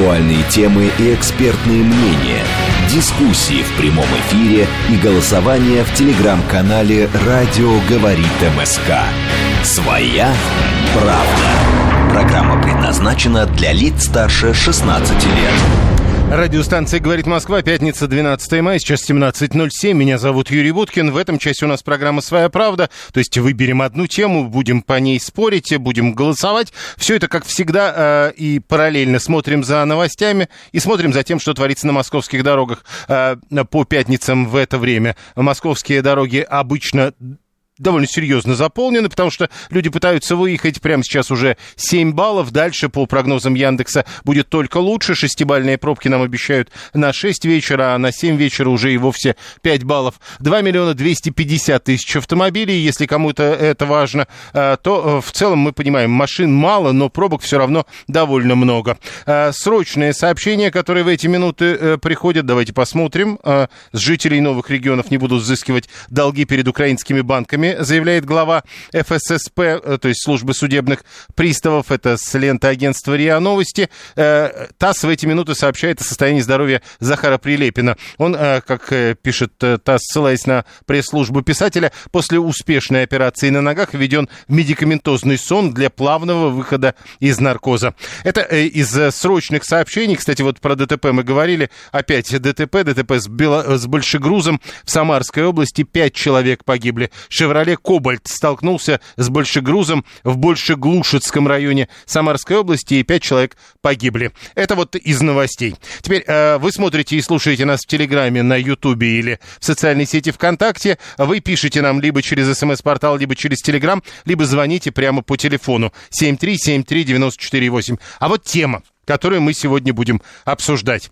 Актуальные темы и экспертные мнения. Дискуссии в прямом эфире и голосование в телеграм-канале «Радио говорит МСК». Своя правда. Программа предназначена для лиц старше 16 лет. Радиостанция «Говорит Москва», пятница, 12 мая, сейчас 17.07. Меня зовут Юрий Буткин. В этом часе у нас программа «Своя правда». То есть выберем одну тему, будем по ней спорить, будем голосовать. Все это, как всегда, э, и параллельно смотрим за новостями и смотрим за тем, что творится на московских дорогах э, по пятницам в это время. Московские дороги обычно довольно серьезно заполнены, потому что люди пытаются выехать. Прямо сейчас уже 7 баллов. Дальше, по прогнозам Яндекса, будет только лучше. Шестибальные пробки нам обещают на 6 вечера, а на 7 вечера уже и вовсе 5 баллов. 2 миллиона 250 тысяч автомобилей. Если кому-то это важно, э, то э, в целом мы понимаем, машин мало, но пробок все равно довольно много. Э, Срочные сообщения, которые в эти минуты приходят, давайте посмотрим. С жителей новых регионов не будут взыскивать долги перед украинскими банками, заявляет глава ФССП, э, то есть службы судебных приставов. Это с ленты агентства РИА Новости. Э, ТАСС в эти минуты сообщает о состоянии здоровья Захара Прилепина. Он, э, как пишет ТАСС, ссылаясь на пресс-службу писателя, после успешной операции на ногах введен медикаментозный сон для плавного выхода из наркоза. Это из срочных сообщений. Кстати, вот про ДТП мы говорили. Опять ДТП, ДТП с, бело- с большегрузом в Самарской области. Пять человек погибли. «Шевроле Кобальт» столкнулся с большегрузом в Большеглушецком районе Самарской области, и пять человек погибли. Это вот из новостей. Теперь э, вы смотрите и слушаете нас в Телеграме, на Ютубе или в социальной сети ВКонтакте. Вы пишите нам либо через СМС-портал, либо через Телеграм, либо звоните прямо по телефону 7373948. А вот тема, которую мы сегодня будем обсуждать.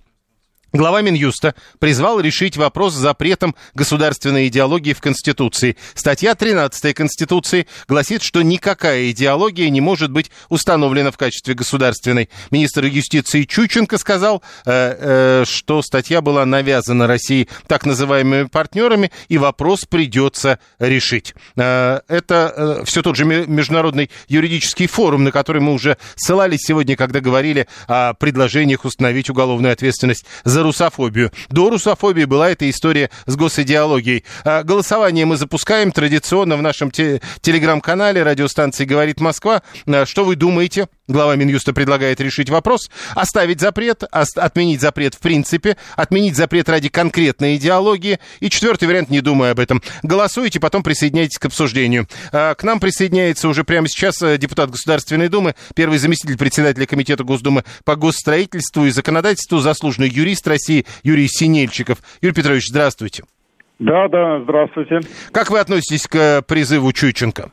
Глава Минюста призвал решить вопрос с запретом государственной идеологии в Конституции. Статья 13 Конституции гласит, что никакая идеология не может быть установлена в качестве государственной. Министр юстиции Чученко сказал, э, э, что статья была навязана России так называемыми партнерами, и вопрос придется решить. Э, это все тот же международный юридический форум, на который мы уже ссылались сегодня, когда говорили о предложениях установить уголовную ответственность за русофобию. До русофобии была эта история с госидеологией. А, Голосование мы запускаем традиционно в нашем те- телеграм-канале радиостанции «Говорит Москва». А, Что вы думаете? Глава Минюста предлагает решить вопрос. Оставить запрет, ос- отменить запрет в принципе, отменить запрет ради конкретной идеологии. И четвертый вариант, не думая об этом. Голосуйте, потом присоединяйтесь к обсуждению. А, К нам присоединяется уже прямо сейчас э, депутат Государственной Думы, первый заместитель председателя Комитета Госдумы по госстроительству и законодательству, заслуженный юрист России Юрий Синельчиков. Юрий Петрович, здравствуйте. Да, да, здравствуйте. Как вы относитесь к э, призыву Чученко?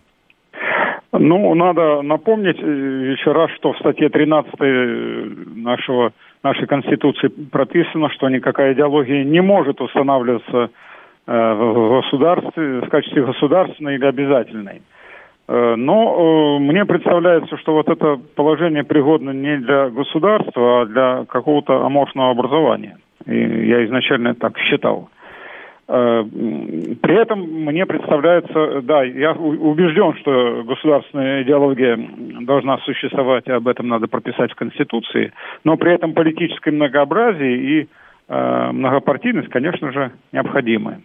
Ну, надо напомнить э, еще раз, что в статье 13 нашего, нашей Конституции прописано, что никакая идеология не может устанавливаться э, в государстве в качестве государственной или обязательной. Э, Но э, мне представляется, что вот это положение пригодно не для государства, а для какого-то аморфного образования. И я изначально так считал. Э, При этом мне представляется, да, я убежден, что государственная идеология должна существовать, и об этом надо прописать в Конституции, но при этом политическое многообразие и э, многопартийность, конечно же, необходимы.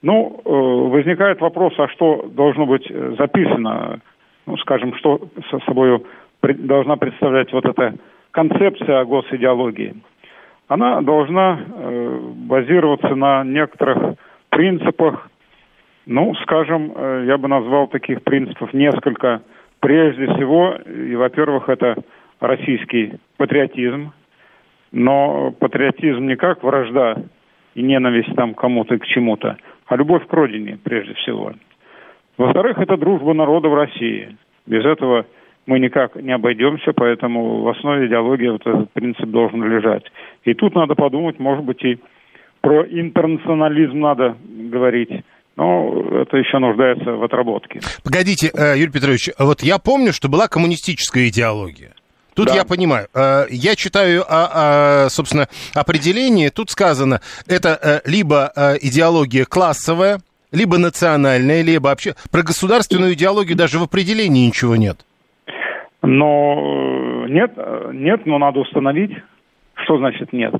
Ну, э, возникает вопрос, а что должно быть записано, ну, скажем, что со собой должна представлять вот эта концепция госидеологии она должна э, базироваться на некоторых принципах, ну, скажем, э, я бы назвал таких принципов несколько. Прежде всего, и, во-первых, это российский патриотизм, но патриотизм не как вражда и ненависть там кому-то и к чему-то, а любовь к родине, прежде всего. Во-вторых, это дружба народа в России. Без этого мы никак не обойдемся, поэтому в основе идеологии вот этот принцип должен лежать. И тут надо подумать, может быть, и про интернационализм надо говорить, но это еще нуждается в отработке. Погодите, э, Юрий Петрович, вот я помню, что была коммунистическая идеология. Тут да. я понимаю. Э, я читаю, собственно, определение. Тут сказано, это э, либо идеология классовая, либо национальная, либо вообще... Про государственную идеологию даже в определении ничего нет. Но нет, нет, но надо установить. Что значит нет?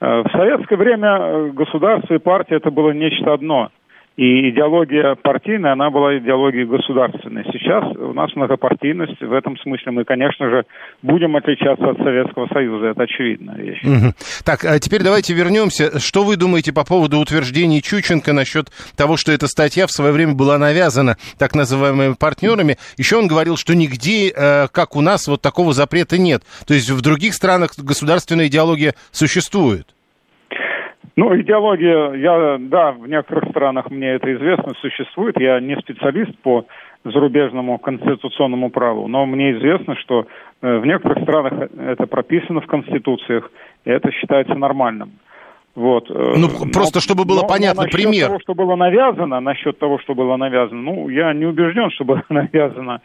В советское время государство и партия это было нечто одно. И идеология партийная, она была идеологией государственной. Сейчас у нас многопартийность. В этом смысле мы, конечно же, будем отличаться от Советского Союза. Это очевидная вещь. Угу. Так, а теперь давайте вернемся. Что вы думаете по поводу утверждений Чученко насчет того, что эта статья в свое время была навязана так называемыми партнерами? Еще он говорил, что нигде, э, как у нас, вот такого запрета нет. То есть в других странах государственная идеология существует. Ну, идеология, я, да, в некоторых странах мне это известно, существует. Я не специалист по зарубежному конституционному праву, но мне известно, что э, в некоторых странах это прописано в конституциях, и это считается нормальным. Вот. Э, ну, но, просто чтобы было но, понятно, но пример. того, что было навязано, насчет того, что было навязано, ну, я не убежден, что было навязано.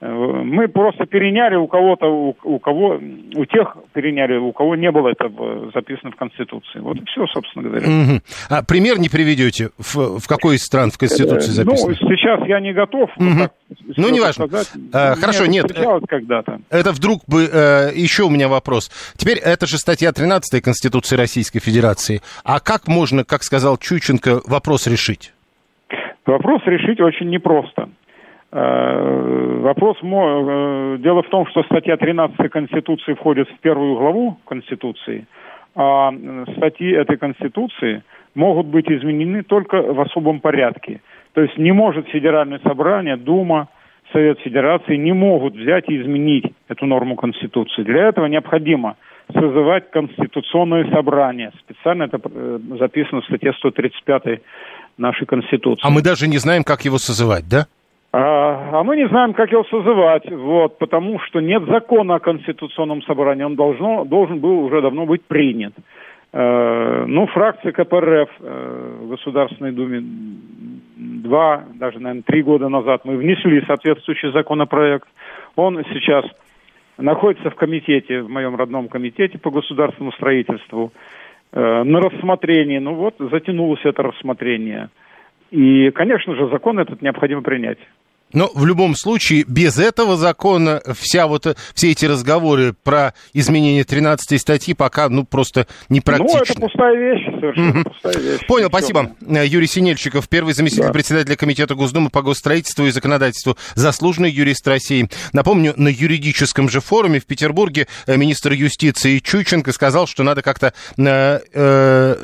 Мы просто переняли у кого-то, у, у кого, у тех переняли, у кого не было это записано в Конституции. Вот и все, собственно говоря. Угу. А пример не приведете? В, в какой из стран в Конституции э, записано? Ну, сейчас я не готов. Угу. Так, ну, не важно. А, хорошо, нет. когда-то. Это вдруг бы... Э, еще у меня вопрос. Теперь это же статья 13 Конституции Российской Федерации. А как можно, как сказал Чученко, вопрос решить? Вопрос решить очень непросто. Э, вопрос мой, э, дело в том, что статья 13 Конституции входит в первую главу Конституции, а статьи этой Конституции могут быть изменены только в особом порядке. То есть не может Федеральное собрание, Дума, Совет Федерации не могут взять и изменить эту норму Конституции. Для этого необходимо созывать Конституционное собрание. Специально это э, записано в статье 135 нашей Конституции. А мы даже не знаем, как его созывать, да? А, а мы не знаем, как его созывать, вот, потому что нет закона о конституционном собрании, он должно, должен был уже давно быть принят. Э, ну, фракция КПРФ э, в Государственной Думе два, даже, наверное, три года назад мы внесли соответствующий законопроект. Он сейчас находится в комитете, в моем родном комитете по государственному строительству, э, на рассмотрении. Ну вот, затянулось это рассмотрение. И, конечно же, закон этот необходимо принять. Но в любом случае, без этого закона вся вот, все эти разговоры про изменение 13 статьи пока, ну, просто не практичны. Ну, это пустая вещь, совершенно угу. пустая вещь. Понял, спасибо. Юрий Синельщиков, первый заместитель да. председателя Комитета Госдумы по госстроительству и законодательству, заслуженный юрист России. Напомню, на юридическом же форуме в Петербурге э, министр юстиции Чученко сказал, что надо как-то э, э,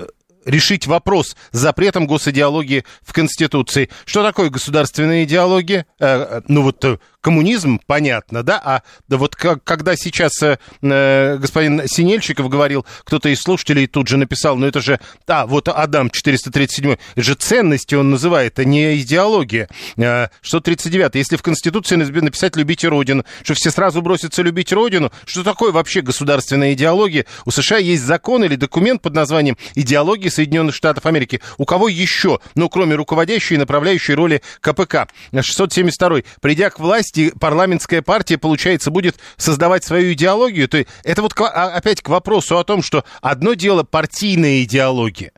решить вопрос с запретом госидеологии в Конституции. Что такое государственная идеология? Э, э ну вот э, коммунизм, понятно, да? А да вот как, когда сейчас э, э, господин Синельщиков говорил, кто-то из слушателей тут же написал, ну это же, а, вот Адам 437, это же ценности он называет, а не идеология. Э, 639, если в Конституции написать «любите Родину», что все сразу бросятся любить Родину, что такое вообще государственная идеология? У США есть закон или документ под названием «Идеология Соединенных Штатов Америки». У кого еще, ну, кроме руководящей и направляющей роли КПК? 672, придя к власти, власти парламентская партия, получается, будет создавать свою идеологию, то это вот а, опять к вопросу о том, что одно дело партийная идеология,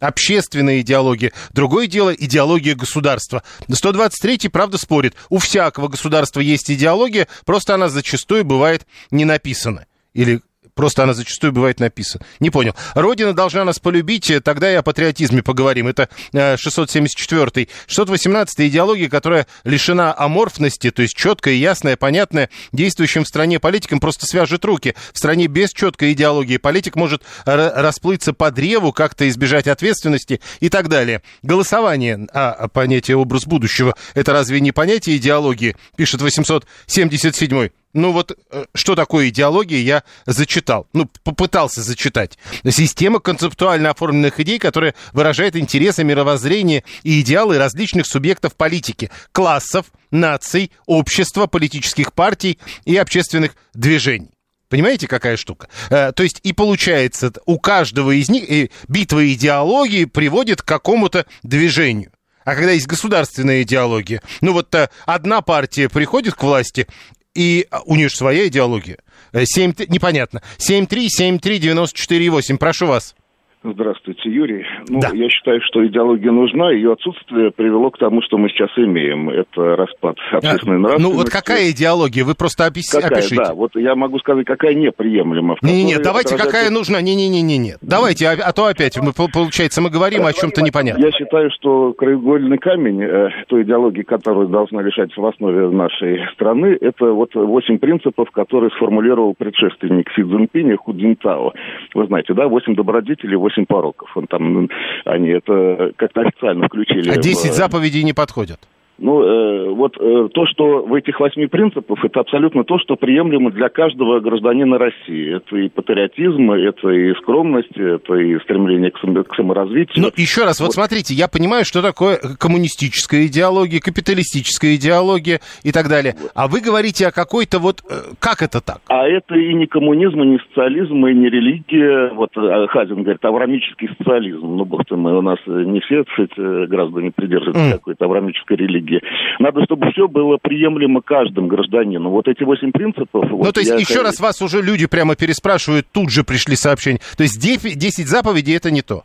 общественная идеология. Другое дело идеология государства. 123-й, правда, спорит. У всякого государства есть идеология, просто она зачастую бывает не написана. Или Просто она зачастую бывает написана. Не понял. Родина должна нас полюбить, э, тогда и о патриотизме поговорим. Это 674-й. Э, 618-й идеология, которая лишена аморфности, то есть четкая, ясная, понятная, действующим в стране политикам просто свяжет руки. В стране без четкой идеологии политик может расплыться по древу, как-то избежать ответственности и так далее. Голосование, а понятие образ будущего, это разве не понятие идеологии, пишет 877-й. Ну вот, э, что такое идеология, я зачитал. Ну, попытался зачитать. Система концептуально оформленных идей, которая выражает интересы, мировоззрение и идеалы различных субъектов политики, классов, наций, общества, политических партий и общественных движений. Понимаете, какая штука? Э, то есть и получается, у каждого из них битва идеологии приводит к какому-то движению. А когда есть государственная идеология, ну вот э, одна партия приходит к власти, и а, у нее же своя идеология. 7, э, непонятно. 7373948, прошу вас. Здравствуйте, Юрий. Ну, Да. я считаю, что идеология нужна. Ее отсутствие привело к тому, что мы сейчас имеем. Это распад общественной ну нравственности. вот какая идеология? Вы просто опис- Какая, опишите. да. Вот я могу сказать, какая неприемлема. в Не-не-не, которой давайте, отражается- какая нужна? Не-не-не-не. Давайте, а, а то опять, мы, пол- получается, мы говорим о чем-то непонятном. Я считаю, что краеугольный камень э, той идеологии, которая должна лежать в основе нашей страны, это вот восемь принципов, которые сформулировал предшественник Си Цзиньпиня Ху Цзиньтао. Вы знаете, да, восемь добродетелей, восемь пороков. Он там, они это как-то официально включили. А в- 10 заповедей не подходят. Ну, э, вот э, то, что в этих восьми принципах, это абсолютно то, что приемлемо для каждого гражданина России. Это и патриотизм, это и скромность, это и стремление к, сам- к саморазвитию. Ну, еще раз, вот, Вот. смотрите, я понимаю, что такое коммунистическая идеология, капиталистическая идеология и так далее. А вы говорите о какой-то вот... э, Как это так? А это и не коммунизм, и не социализм, и не религия. Вот э, Хазин говорит, аврамический социализм. Ну, бог ты мой, у нас не все, сказать, э, граждане придерживаются Мгм. какой-то аврамической религии. Надо, чтобы все было приемлемо каждым гражданину. Вот эти восемь принципов... ну, вот то есть, я еще хо- раз вас уже люди прямо переспрашивают, тут же пришли сообщения. То есть, 10 заповедей это не то.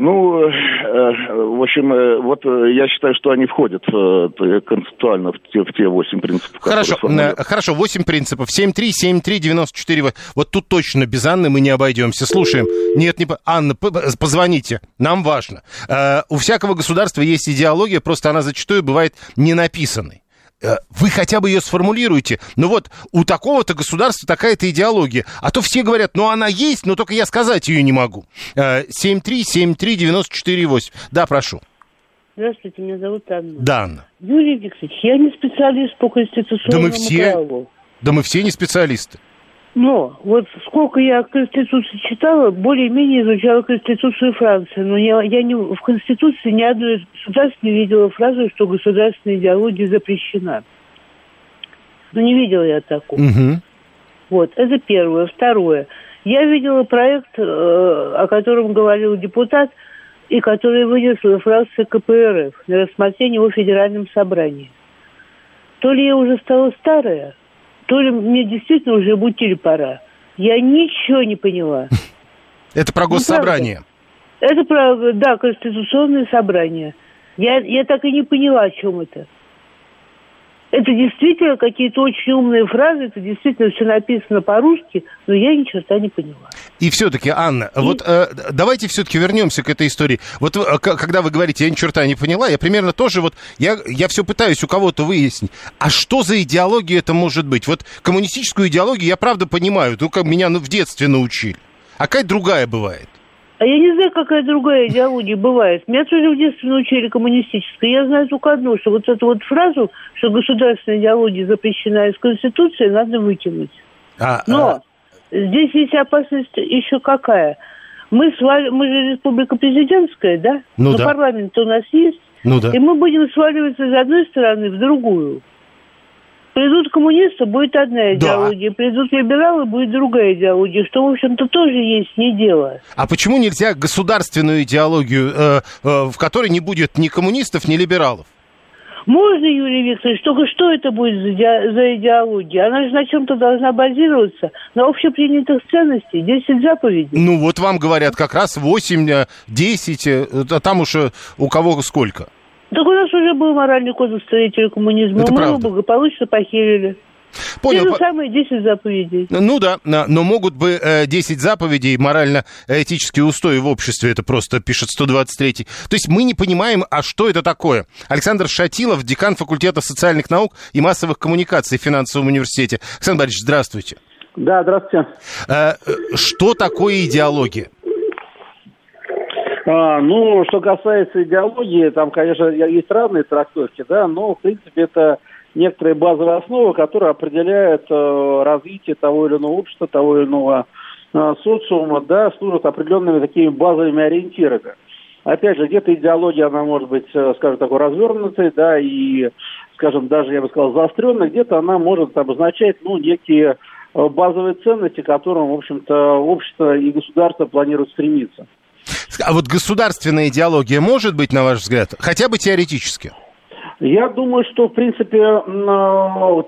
Ну, э, э, в общем, э, вот я считаю, что они входят концептуально в те, в те восемь принципов. которые Хорошо, хорошо, 8 принципов. 7-3, 7-3, 94. Вот тут точно без Анны мы не обойдемся. Слушаем. Нет, не... по- Анна, позвоните. Нам важно. У всякого государства есть идеология, просто она зачастую бывает не написанной. Э, Вы хотя бы ее сформулируете. Ну вот, у такого-то государства такая-то идеология. А то все говорят, ну она есть, но только я сказать ее не могу. Э, 7-3, 7-3, 94-8. Да, прошу. Здравствуйте, меня зовут Анна. Да, Анна. Юрий Викторович, я не специалист по конституционному Да мы все. праву. Да мы все не специалисты. Но вот сколько я Конституцию читала, более-менее изучала Конституцию Франции. Но я, я не, в Конституции ни одной государства не видела фразу, что государственная идеология запрещена. Ну, не видела я такого. Мгм. Вот, это первое. Второе. Я видела проект, э, о котором говорил депутат, и который вынесла фракция КПРФ на рассмотрение его Федеральном собрании. То ли я уже стала старая, то ли мне действительно уже бутиль пора. Я ничего не поняла. Это про Ну, госсобрание. Это про, да, конституционное собрание. Я, я так и не поняла, о чем это. Это действительно какие-то очень умные фразы, это действительно все написано по-русски, но я ни черта не поняла. И все-таки, Анна, вот э, давайте все-таки вернемся к этой истории. Вот э, когда вы говорите, я ни черта не поняла, я примерно тоже вот, я, я все пытаюсь у кого-то выяснить, а что за идеология это может быть? Вот коммунистическую идеологию я правда понимаю, только меня ну, в детстве научили. А какая другая бывает? А я не знаю, какая другая идеология бывает. Меня тоже в детстве научили коммунистической. Я знаю только одно, что вот эту вот фразу, что государственная идеология запрещена из Конституции, надо выкинуть. А, Но а, здесь есть опасность еще какая. Мы, с вами, мы же республика президентская, да? Ну Но да. парламент у нас есть. ну да. И мы будем сваливаться из одной стороны в другую. Придут коммунисты, будет одна идеология. Придут либералы, будет другая идеология. Что, в общем-то, тоже есть не дело. А почему нельзя государственную идеологию, э, э, в которой не будет ни коммунистов, ни либералов? Можно, Юрий Викторович, только что это будет за, иде- за идеология? Она же на чем-то должна базироваться. На общепринятых ценностях. 10 заповедей. Ну вот вам говорят как раз 8, э, 10, э, а там уж э, у кого сколько. Так у нас уже был моральный кодекс строителя коммунизма. Это Мы его правда. благополучно похерили. Понял. Те же самые 10 заповедей. Ну да, но могут бы э, 10 заповедей, морально-этические устои в обществе, это просто пишет 123. То есть мы не понимаем, а что это такое. Александр Шатилов, декан факультета социальных наук и массовых коммуникаций в финансовом университете. Александр Борисович, здравствуйте. Да, здравствуйте. Э, э, что такое идеология? А, ну, что касается идеологии, там, конечно, есть разные трактовки, да, но, в принципе, это некоторые базовые основы, которые определяют э, развитие того или иного общества, того или иного э, социума, да, служат определенными такими базовыми ориентирами. Опять же, где-то идеология, она может быть, э, скажем, такой развернутой, да, и, скажем, даже, я бы сказал, заостренной, где-то она может обозначать, ну, некие э, базовые ценности, к которым, в общем-то, общество и государство планируют стремиться. А вот государственная идеология может быть, на ваш взгляд, хотя бы теоретически? Я думаю, что, в принципе,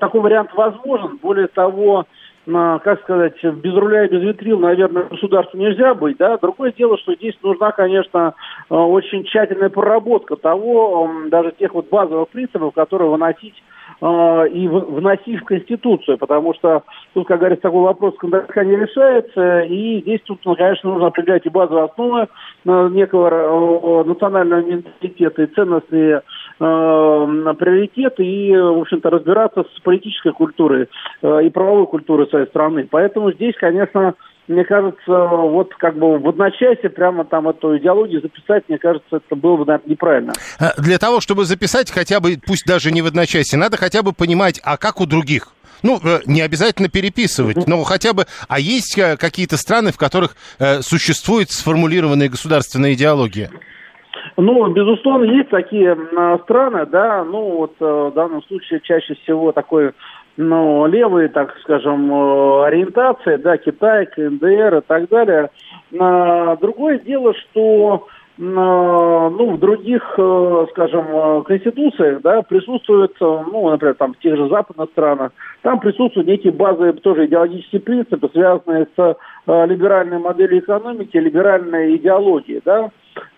такой вариант возможен. Более того, как сказать, без руля и без витрил, наверное, государству нельзя быть, да. Другое дело, что здесь нужна, конечно, очень тщательная проработка того, даже тех вот базовых принципов, которые выносить и вносить в Конституцию, потому что тут, как говорится, такой вопрос кондакта не решается, и здесь тут, ну, конечно, нужно определять и базовые основы некого национального менталитета, и ценностные э, приоритеты и, в общем-то, разбираться с политической культурой э, и правовой культурой своей страны. Поэтому здесь, конечно, мне кажется, вот как бы в одночасье прямо там эту идеологию записать, мне кажется, это было бы, наверное, неправильно. А для того, чтобы записать хотя бы, пусть даже не в одночасье, надо хотя бы понимать, а как у других? Ну, э, не обязательно переписывать, но хотя бы... А есть э, какие-то страны, в которых э, существует сформулированная государственная идеология? Ну, безусловно, есть такие страны, да, ну вот в данном случае чаще всего такой, ну, левые, так скажем, э, ориентации, да, Китай, КНДР и так далее. Другое дело, что ну, в других, э, скажем, конституциях, да, присутствуют, ну, например, там, в тех же западных странах, там присутствуют некие базовые тоже идеологические принципы, связанные с либеральной моделью экономики, либеральной идеологией, да,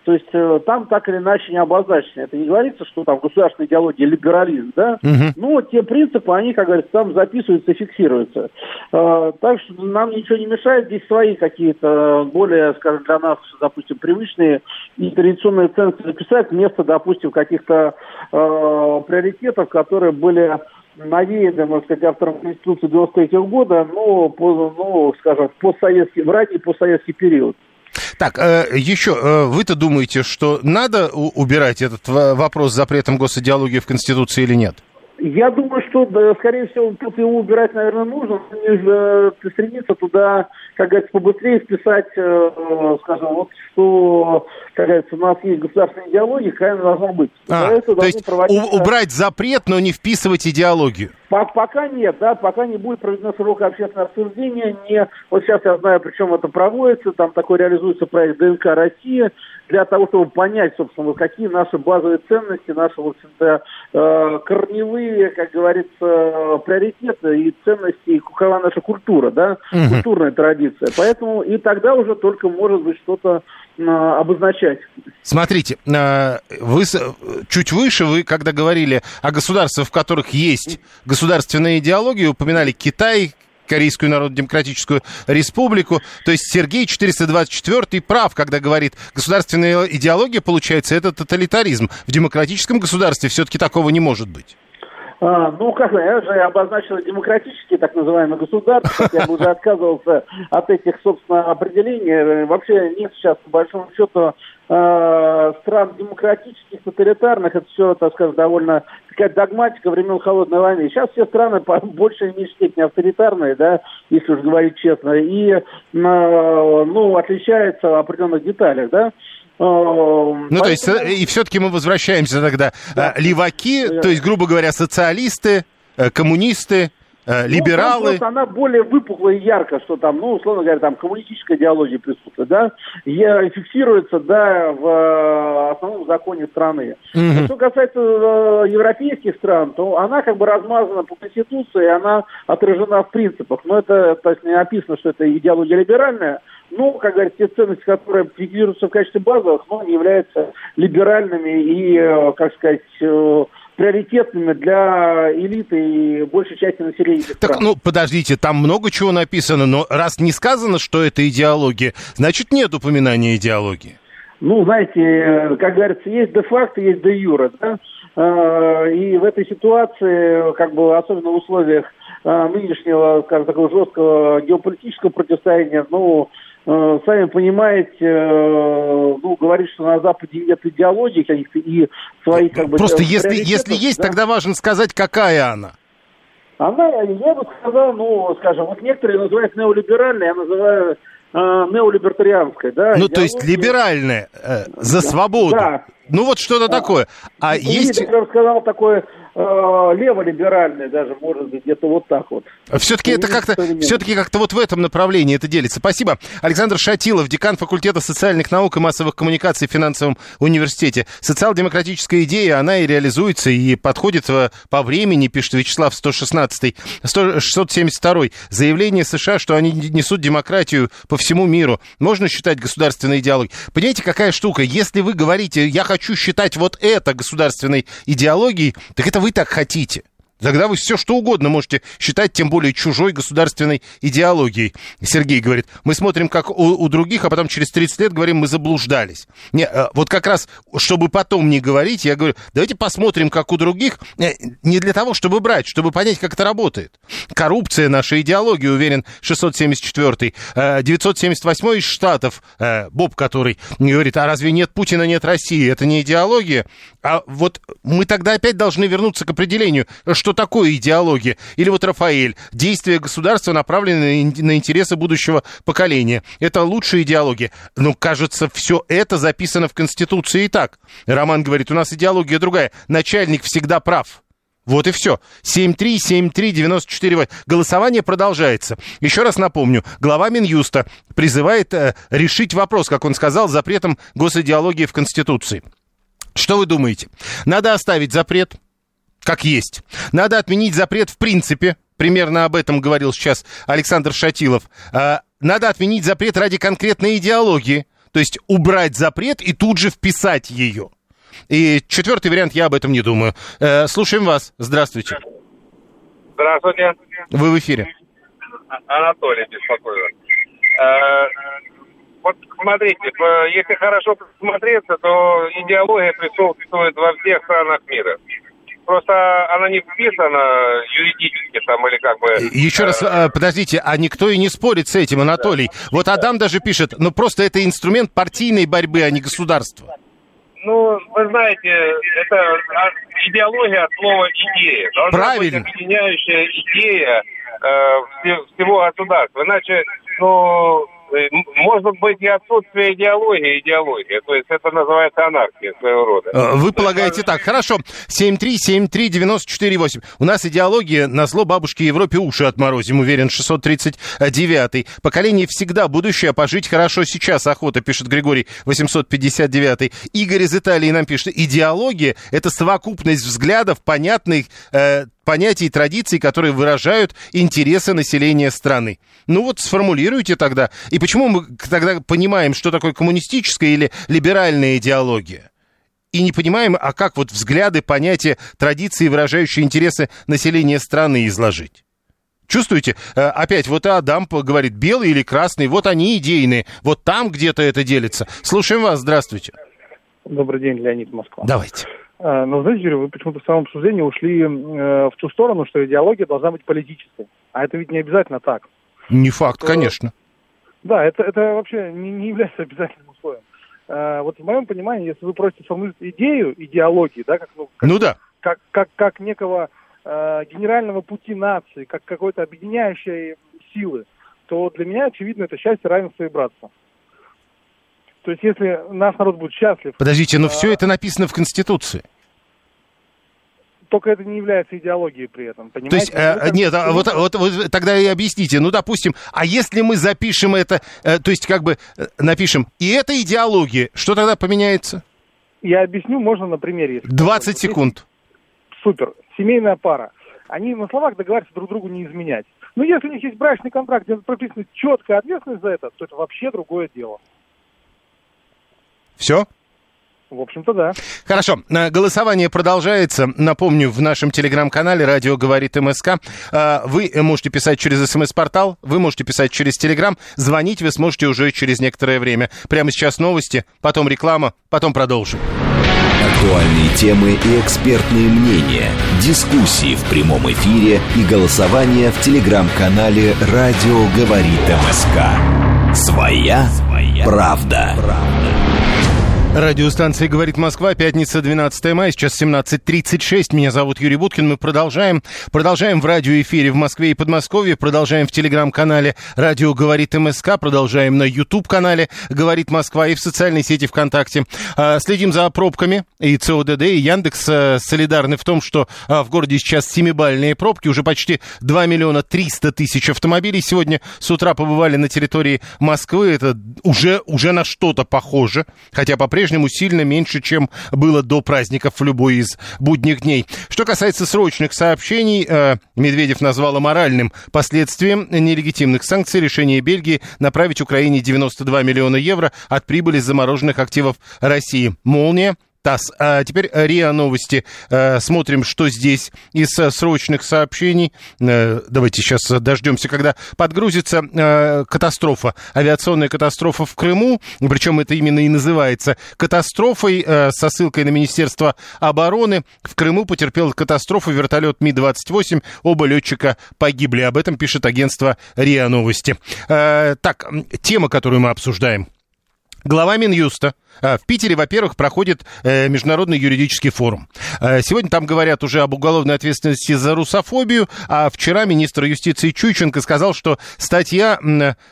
то есть э, там так или иначе не обозначено. Это не говорится, что там государственная идеология либерализм, да? Угу. Но те принципы, они, как говорится, там записываются и фиксируются. Э, так что нам ничего не мешает здесь свои какие-то более, скажем, для нас, допустим, привычные и традиционные ценности записать вместо, допустим, каких-то э, приоритетов, которые были навеяны, можно сказать, автором Конституции 93 года, но, по, ну, скажем, в постсоветский, в ранний постсоветский период. Так, э, еще, э, вы-то думаете, что надо убирать этот вопрос с запретом госидеологии в Конституции или нет? Я думаю, что, да, скорее всего, тут его убирать, наверное, нужно. Э, стремиться туда, как говорится, побыстрее вписать, э, скажем, вот что, как говорится, у нас есть государственная идеология, какая она должна быть. А, то есть проводиться... убрать запрет, но не вписывать идеологию? Пока нет, да, пока не будет проведено широкое общественное обсуждение. Не, вот сейчас я знаю, причем это проводится, там такой реализуется проект ДНК России, для того, чтобы понять, собственно, какие наши базовые ценности, наши, в общем-то, э, корневые, как говорится, приоритеты и ценности, и какова наша культура, да, угу. культурная традиция. Поэтому и тогда уже только может быть что-то э, обозначать. Смотрите, э, вы чуть выше, вы когда говорили о государствах, в которых есть государственная идеология, упоминали Китай, Корейскую Народно-Демократическую Республику. То есть Сергей 424 прав, когда говорит, государственная идеология, получается, это тоталитаризм. В демократическом государстве все-таки такого не может быть. А, ну, как я же обозначил демократические так называемые государства, я бы уже отказывался от этих, собственно, определений. Вообще нет сейчас, по большому счету, стран демократических, тоталитарных, это все, так сказать, довольно такая догматика времен Холодной войны. Сейчас все страны по большей или меньшей степени авторитарные, да, если уж говорить честно, и, э, ну, отличаются в определенных деталях, да. Э, ну, Поэтому... то есть, э, и все-таки мы возвращаемся тогда. Да. Леваки, да. то есть, грубо говоря, социалисты, коммунисты, Э, либералы. Ну, она более выпуклая и ярко, что там, ну, условно говоря, там коммунистическая идеология присутствует, да, и фиксируется, да, в э, основном законе страны. Угу. Что касается э, европейских стран, то она как бы размазана по Конституции, она отражена в принципах. Но это, то есть, не написано, что это идеология либеральная, ну, как говорится, те ценности, которые фиксируются в качестве базовых, но они являются либеральными и, как сказать, приоритетными для элиты и большей части населения. Так, стран. ну, подождите, там много чего написано, но раз не сказано, что это идеология, значит, нет упоминания идеологии. Ну, знаете, э, как говорится, есть де-факто, есть де-юра, да? Э, и в этой ситуации, как бы, особенно в условиях э, нынешнего, скажем, такого жесткого геополитического противостояния, ну, сами понимаете, э, ну, говорит, что на Западе нет идеологии каких-то и своих как бы... Просто если, если есть, да? тогда важно сказать, какая она. Она, я бы сказал, ну, скажем, вот некоторые называют неолиберальной, я называю э, неолибертарианской, да. Ну, то есть либеральная, э, за свободу. Да. Ну, вот что-то такое. А ну, есть... Я бы сказал, такое э, лево-либеральные даже, может быть, где-то вот так вот. Все-таки это как-то, все-таки как-то вот в этом направлении это делится. Спасибо. Александр Шатилов, декан факультета социальных наук и массовых коммуникаций в финансовом университете. Социал-демократическая идея, она и реализуется, и подходит э, по времени, пишет Вячеслав 116 672 Заявление США, что они несут демократию по всему миру. Можно считать государственной идеологией? Понимаете, какая штука? Если вы говорите, я хочу считать вот это государственной идеологией, так это вы так хотите. Тогда вы все что угодно можете считать, тем более чужой государственной идеологией. Сергей говорит, мы смотрим как у, у других, а потом через 30 лет говорим, мы заблуждались. Не, э, вот как раз, чтобы потом не говорить, я говорю, давайте посмотрим как у других, э, не для того, чтобы брать, чтобы понять, как это работает. Коррупция наша идеология, уверен 674-й. 978 из Штатов, э, Боб, который говорит, а разве нет Путина, нет России? Это не идеология? А вот мы тогда опять должны вернуться к определению, что такое идеология. Или вот Рафаэль, действия государства направлены на интересы будущего поколения. Это лучшая идеология. Но, кажется, все это записано в Конституции и так. Роман говорит, у нас идеология другая. Начальник всегда прав. Вот и все. 7373948. Голосование продолжается. Еще раз напомню, глава Минюста призывает э, решить вопрос, как он сказал, запретом госидеологии в Конституции. Что вы думаете? Надо оставить запрет, как есть. Надо отменить запрет в принципе. Примерно об этом говорил сейчас Александр Шатилов. А, надо отменить запрет ради конкретной идеологии. То есть убрать запрет и тут же вписать ее. И четвертый вариант, я об этом не думаю. Э, слушаем вас. Здравствуйте. Здравствуйте. Вы в эфире. Анатолий беспокоит. Э, вот смотрите, если хорошо посмотреться, то идеология присутствует во всех странах мира. Просто она не вписана юридически там или как бы... Еще раз, э, подождите, а никто и не спорит с этим, Анатолий. Да. Вот Адам даже пишет, ну просто это инструмент партийной борьбы, а не государства. Ну, вы знаете, это идеология от слова идея. Должна Правильно. быть объединяющая идея э, всего государства. Иначе, ну, Э, может быть и отсутствие идеологии, идеология. То есть это называется анархия своего рода. Э, вы полагаете так. Хорошо. 7373948. У нас идеология на зло бабушке Европе уши отморозим, уверен, 639. Поколение всегда будущее, а пожить хорошо сейчас. Охота, пишет Григорий 859. Игорь из Италии нам пишет. Идеология – это совокупность взглядов, понятных э, понятий и традиций, которые выражают интересы населения страны. Ну вот сформулируйте тогда. И почему мы тогда понимаем, что такое коммунистическая или либеральная идеология? И не понимаем, а как вот взгляды, понятия, традиции, выражающие интересы населения страны изложить? Чувствуете? Э, опять вот Адам говорит, белый или красный, вот они идейные, вот там где-то это делится. Слушаем вас, здравствуйте. Добрый день, Леонид Москва. Давайте. Э, но, знаете, Юрий, вы почему-то в самом обсуждении ушли э, в ту сторону, что идеология должна быть политической. А это ведь не обязательно так. Не факт, что... конечно. Да, это, это вообще не, не является обязательным условием. Э, вот в моем понимании, если вы просите сформулировать идею идеологии, да, как, ну, как, ну да. как, как, как некого э, генерального пути нации, как какой-то объединяющей силы, то для меня, очевидно, это счастье, равенство и братство. То есть, если наш народ будет счастлив... Подождите, но а... все это написано в Конституции только это не является идеологией при этом, понимаете? То есть, э, нет, а вот, вот, вот тогда и объясните, ну, допустим, а если мы запишем это, э, то есть, как бы, э, напишем, и это идеология, что тогда поменяется? Я объясню, можно на примере. 20 секунд. Супер. Семейная пара. Они на словах договариваются друг другу не изменять. Но если у них есть брачный контракт, где прописана четкая ответственность за это, то это вообще другое дело. Все? В общем-то, да. Хорошо. Э, голосование продолжается. Напомню, в нашем телеграм-канале «Радио говорит МСК». Э, вы можете писать через смс-портал, вы можете писать через телеграм. Звонить вы сможете уже через некоторое время. Прямо сейчас новости, потом реклама, потом продолжим. Актуальные темы и экспертные мнения, дискуссии в прямом эфире и голосование в телеграм-канале «Радио говорит МСК». Своя, Своя. правда. правда. Радиостанция «Говорит Москва», пятница, 12 мая, сейчас 17.36. Меня зовут Юрий Буткин. Мы продолжаем. Продолжаем в радиоэфире в Москве и Подмосковье. Продолжаем в телеграм-канале «Радио говорит МСК». Продолжаем на YouTube-канале «Говорит Москва» и в социальной сети ВКонтакте. А, следим за пробками. И ЦОДД, и Яндекс а, солидарны в том, что а, в городе сейчас семибальные пробки. Уже почти 2 миллиона 300 тысяч автомобилей сегодня с утра побывали на территории Москвы. Это уже, уже на что-то похоже. Хотя по-прежнему по-прежнему сильно меньше, чем было до праздников в любой из будних дней. Что касается срочных сообщений, э, Медведев назвал моральным последствием нелегитимных санкций решение Бельгии направить Украине 92 миллиона евро от прибыли замороженных активов России. Молния ТАСС. А теперь РИА Новости. Э, смотрим, что здесь из э, срочных сообщений. Э, давайте сейчас дождемся, когда подгрузится катастрофа, авиационная катастрофа в Крыму. Причем это именно и называется катастрофой со ссылкой на Министерство обороны. В Крыму потерпел катастрофу вертолет Ми-28. Оба летчика погибли. Об этом пишет агентство РИА Новости. Так, тема, которую мы обсуждаем. Глава Минюста в Питере, во-первых, проходит э, международный юридический форум. Э, сегодня там говорят уже об уголовной ответственности за русофобию, а вчера министр юстиции Чученко сказал, что статья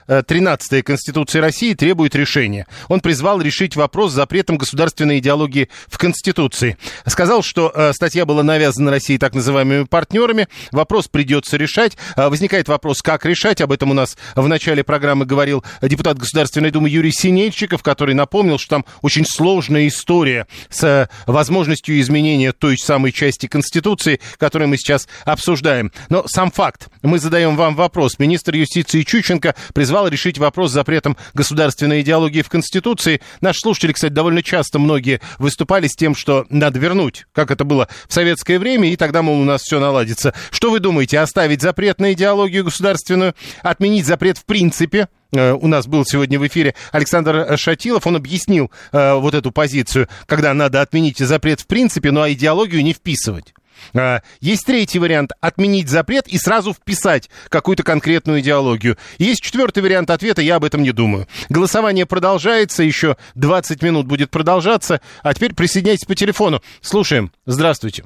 13 э, Конституции России требует решения. Он призвал решить вопрос с запретом государственной идеологии в Конституции. Сказал, что статья была навязана России так называемыми партнерами. Вопрос придется решать. Возникает вопрос, как решать. Об этом у нас в начале программы говорил депутат Государственной Думы Юрий Синельчиков, который напомнил, что там очень сложная история с э, возможностью изменения той самой части Конституции, которую мы сейчас обсуждаем. Но сам факт. Мы задаем вам вопрос. Министр юстиции Чученко призвал решить вопрос с запретом государственной идеологии в Конституции. Наши слушатели, кстати, довольно часто многие выступали с тем, что надо вернуть, как это было в советское время, и тогда, мол, у нас все наладится. Что вы думаете, оставить запрет на идеологию государственную, отменить запрет в принципе, у нас был сегодня в эфире Александр Шатилов, он объяснил э, вот эту позицию, когда надо отменить запрет в принципе, ну а идеологию не вписывать. Э, есть третий вариант – отменить запрет и сразу вписать какую-то конкретную идеологию. Есть четвертый вариант ответа, я об этом не думаю. Голосование продолжается, еще 20 минут будет продолжаться. А теперь присоединяйтесь по телефону. Слушаем. Здравствуйте.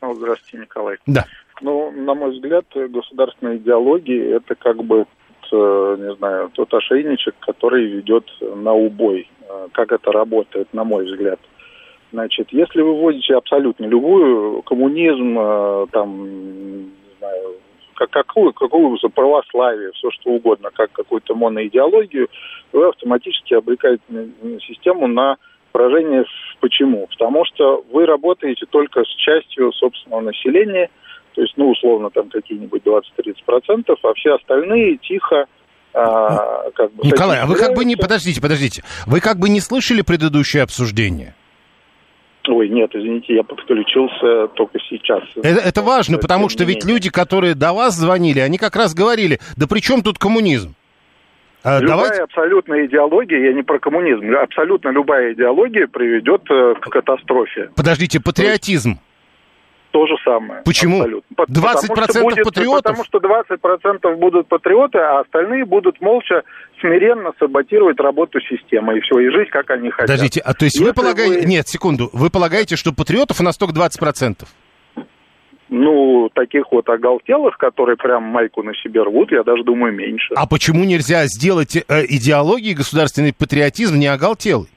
Ну, здравствуйте, Николай. Да. Ну, на мой взгляд, государственная идеология – это как бы Э, не знаю, тот ошейничек, который ведет на убой. Э, как это работает, на мой взгляд. Значит, если вы вводите абсолютно любую, коммунизм, э, там, не знаю, как, какую, какую православие, все что угодно, как какую-то моноидеологию, вы автоматически обрекаете систему на поражение. Почему? Потому что вы работаете только с частью собственного населения – то есть, ну, условно, там какие-нибудь 20-30%, а все остальные тихо а, как бы... Николай, а вы как бы не... Подождите, подождите. Вы как бы не слышали предыдущее обсуждение? Ой, нет, извините, я подключился только сейчас. Это, это важно, потому что ведь люди, которые до вас звонили, они как раз говорили, да при чем тут коммунизм? А, любая давайте... абсолютная идеология, я не про коммунизм, абсолютно любая идеология приведет э, к катастрофе. Подождите, патриотизм то же самое. Почему? Абсолютно. 20% потому что будет, патриотов? Потому что 20% будут патриоты, а остальные будут молча, смиренно саботировать работу системы. И все, и жить, как они хотят. Подождите, а то есть Если вы полагаете... Вы... Нет, секунду. Вы полагаете, что патриотов у нас только 20%? Ну, таких вот оголтелых, которые прям майку на себе рвут, я даже думаю, меньше. А почему нельзя сделать э, идеологии государственный патриотизм не оголтелый?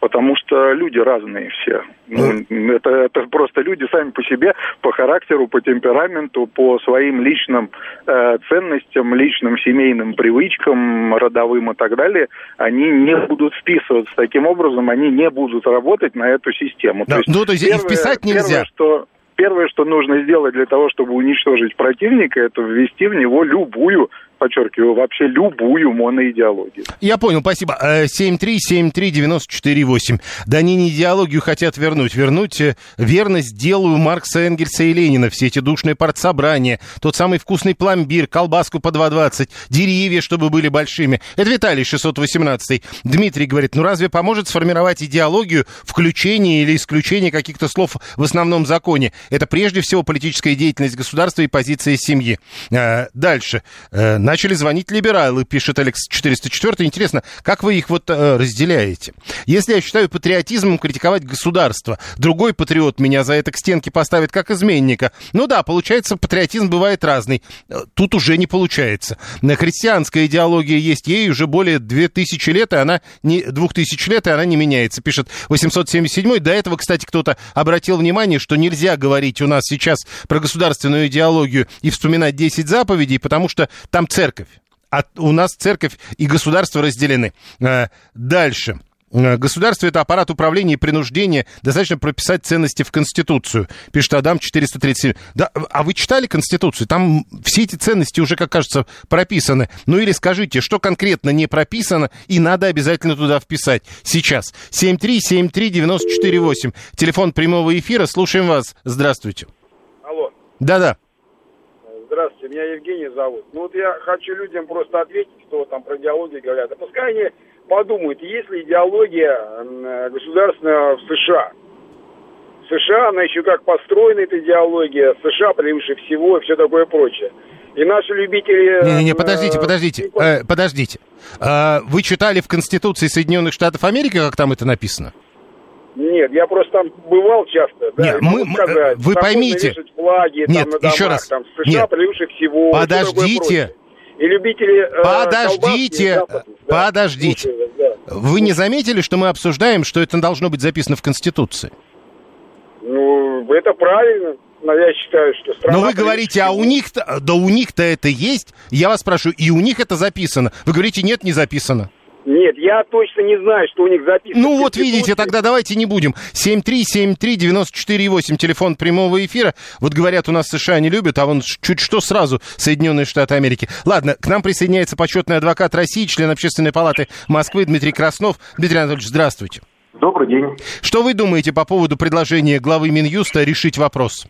Потому что люди разные все. Ну, это, это просто люди сами по себе, по характеру, по темпераменту, по своим личным э, ценностям, личным семейным привычкам, родовым и так далее, они не будут вписываться. Таким образом, они не будут работать на эту систему. Да, то есть, ну, то есть первое, и вписать нельзя. Первое, что первое, что нужно сделать для того, чтобы уничтожить противника, это ввести в него любую подчеркиваю, вообще любую моноидеологию. Я понял, спасибо. 7373948. Э, да они не идеологию хотят вернуть. Вернуть э, верность делу Маркса, Энгельса и Ленина. Все эти душные партсобрания, тот самый вкусный пломбир, колбаску по 2,20, деревья, чтобы были большими. Это Виталий 618. Дмитрий говорит, ну разве поможет сформировать идеологию включение или исключение каких-то слов в основном законе? Это прежде всего политическая деятельность государства и позиция семьи. Э, дальше Начали звонить либералы, пишет Алекс 404. Интересно, как вы их вот э, разделяете? Если я считаю патриотизмом критиковать государство, другой патриот меня за это к стенке поставит как изменника. Ну да, получается, патриотизм бывает разный. Э, тут уже не получается. Христианская идеология есть, ей уже более 2000 лет, и она не, 2000 лет, и она не меняется, пишет 877. До этого, кстати, кто-то обратил внимание, что нельзя говорить у нас сейчас про государственную идеологию и вспоминать 10 заповедей, потому что там церковь. А у нас церковь и государство разделены. Э, дальше. Э, государство – это аппарат управления и принуждения. Достаточно прописать ценности в Конституцию, пишет Адам 437. Да, а вы читали Конституцию? Там все эти ценности уже, как кажется, прописаны. Ну или скажите, что конкретно не прописано и надо обязательно туда вписать сейчас. 7373948. Телефон прямого эфира. Слушаем вас. Здравствуйте. Алло. Да-да. Здравствуйте, меня Евгений зовут. Ну вот я хочу людям просто ответить, что там про идеологию говорят. А пускай они подумают, есть ли идеология э, государственная в США. В США, она еще как построена, эта идеология, США превыше всего и все такое прочее. И наши любители... Не-не-не, подождите, э, подождите, э, подождите. А, вы читали в Конституции Соединенных Штатов Америки, как там это написано? Нет, я просто там бывал часто. Да, Нет, мы, сказать, вы поймите. Флаги, Нет, там, на домах, еще раз. Там, США Нет. превыше всего. Подождите. И любители... Э, Подождите, колбаски, да, подождите. слушаю, да. Вы не заметили, что мы обсуждаем, что это должно быть записано в Конституции? Ну, это правильно. Но я считаю, что страна... Но вы говорите, а у них-то, да у них-то это есть. Я вас спрашиваю, и у них это записано. Вы говорите, нет, не записано. Нет, я точно не знаю, что у них записано. Ну вот видите, тогда давайте не будем. 7373948, телефон прямого эфира. Вот говорят, у нас США не любят, а вон чуть что сразу Соединенные Штаты Америки. Ладно, к нам присоединяется почетный адвокат России, член Общественной палаты Москвы Дмитрий Краснов. Дмитрий Анатольевич, здравствуйте. Добрый день. Что вы думаете по поводу предложения главы Минюста решить вопрос?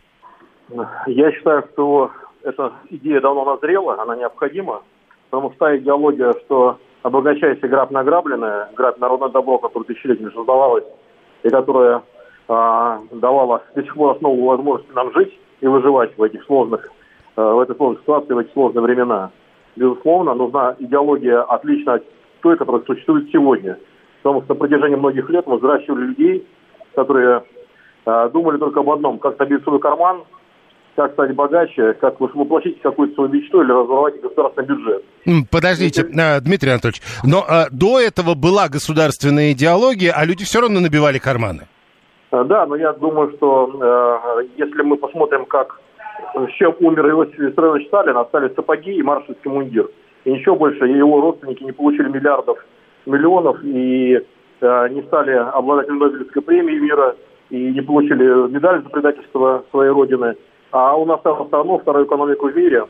Я считаю, что эта идея давно назрела, она необходима, потому что та идеология, что обогащайся, граб награбленное, граб народное добро, которое тысячелетиями создавалось, и которое а, давало до сих пор основу возможности нам жить и выживать в этих сложных, а, в этой сложной ситуации, в эти сложные времена. Безусловно, нужна идеология отличная от той, которая существует сегодня. Потому что на протяжении многих лет мы взращивали людей, которые а, думали только об одном, как набить свой карман, как стать богаче, как воплотить какую-то свою мечту или разворовать государственный бюджет. Подождите, Это... Дмитрий Анатольевич, но а, до этого была государственная идеология, а люди все равно набивали карманы. Да, но я думаю, что э, если мы посмотрим, как с чем умер Иосиф Виссарионович Сталин, остались сапоги и маршальский мундир. И ничего больше его родственники не получили миллиардов, миллионов и э, не стали обладателями Нобелевской премии мира и не получили медаль за предательство своей родины а он оставил страну, вторую экономику в мире,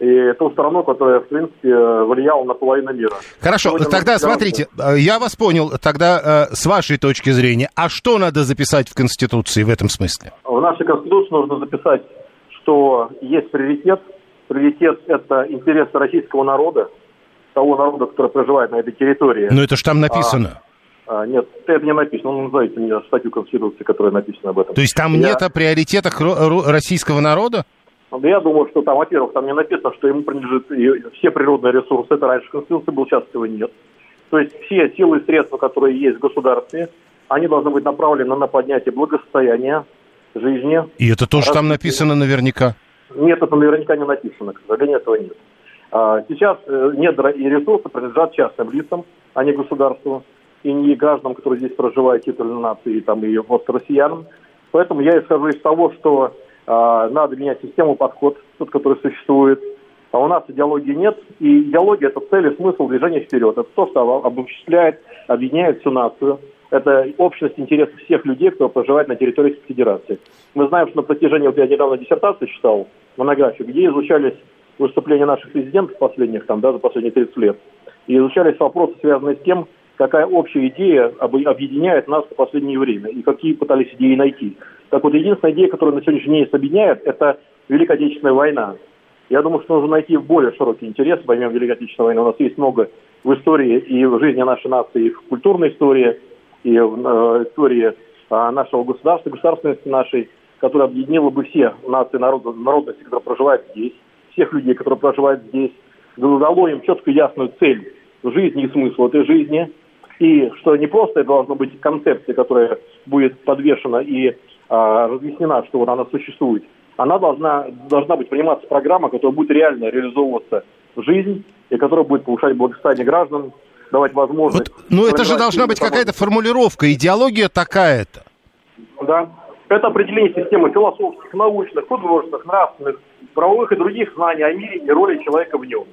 и ту страну, которая, в принципе, влияла на половину мира. Хорошо, Сегодня тогда смотрите, э, я вас понял, тогда э, с вашей точки зрения, а что надо записать в Конституции в этом смысле? В нашей Конституции нужно записать, что есть приоритет. Приоритет – это интересы российского народа, того народа, который проживает на этой территории. Но это же там написано. А, а, нет, это не написано. Ну, назовите мне статью Конституции, которая написана об этом. То есть там я... нет о приоритетах российского народа? Ну, я думаю, что там, во-первых, там не написано, что ему принадлежит все природные ресурсы. Это раньше Конституции был, сейчас его нет. То есть все силы и средства, которые есть в государстве, они должны быть направлены на поднятие благосостояния, жизни. И это тоже раз... там написано наверняка? Нет, это наверняка не написано, к сожалению, этого нет. А, сейчас э, недра и ресурсы принадлежат частным лицам, а не государству и не гражданам, которые здесь проживают, титульной нации, там, и просто россиянам. Поэтому я исхожу из того, что э, надо менять систему, подход, тот, который существует. А у нас идеологии нет, и идеология – это цель и смысл движения вперед. Это то, что обобщает, объединяет всю нацию. Это общность интересов всех людей, кто проживает на территории Федерации. Мы знаем, что на протяжении, вот я недавно диссертацию читал, монографию, где изучались выступления наших президентов последних, там, да, за последние 30 лет, и изучались вопросы, связанные с тем, какая общая идея объединяет нас в последнее время и какие пытались идеи найти. Так вот, единственная идея, которая на сегодняшний день объединяет, это Великая Отечественная война. Я думаю, что нужно найти более широкий интерес, помимо Великой Отечественной войны. У нас есть много в истории и в жизни нашей нации, и в культурной истории, и в э, истории э, нашего государства, государственности нашей, которая объединила бы все нации, народы, народности, которые проживают здесь, всех людей, которые проживают здесь, дало им четкую ясную цель жизни и смысл этой жизни, и что не просто это должна быть концепция, которая будет подвешена и а, разъяснена, что вот она существует, она должна, должна быть приниматься программа, которая будет реально реализовываться в жизнь, и которая будет повышать благосостояние граждан, давать возможность... Вот, ну, это же должна быть какая-то формулировка, идеология такая-то. Да. Это определение системы философских, научных, художественных, нравственных, правовых и других знаний о мире и роли человека в нем.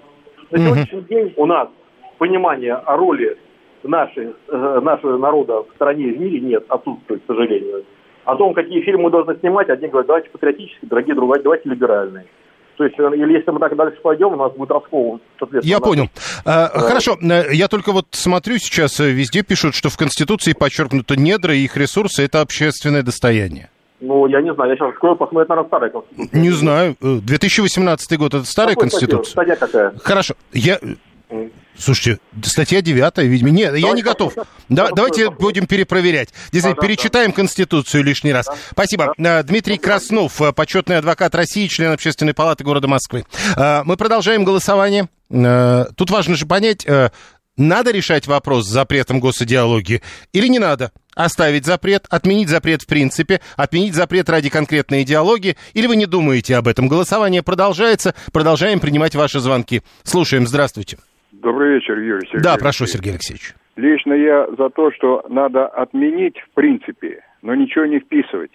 На сегодняшний день у нас понимания о роли нашей, э, нашего народа в стране и в мире нет, отсутствует, к сожалению. О том, какие фильмы мы должны снимать, одни говорят, давайте патриотические, другие, другие давайте либеральные. То есть, э, или если мы так дальше пойдем, у нас будет раскол. Я понял. А, да. Хорошо, э, я только вот смотрю сейчас, э, везде пишут, что в Конституции подчеркнуто недра и их ресурсы – это общественное достояние. Ну, я не знаю, я сейчас открою, посмотрю, наверное, старая Конституция. Не знаю. 2018 год – это старая Какой Конституция? Статья какая? Хорошо. Я... Слушайте, статья 9, видимо. Нет, я не готов. Да, давайте будем перепроверять. Действительно, перечитаем Конституцию лишний раз. Спасибо. Да. Дмитрий Краснов, почетный адвокат России, член Общественной палаты города Москвы. А, мы продолжаем голосование. Тут важно же понять, надо решать вопрос с запретом госидеологии или не надо? Оставить запрет, отменить запрет в принципе, отменить запрет ради конкретной идеологии, или вы не думаете об этом? Голосование продолжается, продолжаем принимать ваши звонки. Слушаем, здравствуйте. Добрый вечер, Юрий Сергеевич. Да, прошу, Сергей Алексеевич. Лично я за то, что надо отменить в принципе, но ничего не вписывать.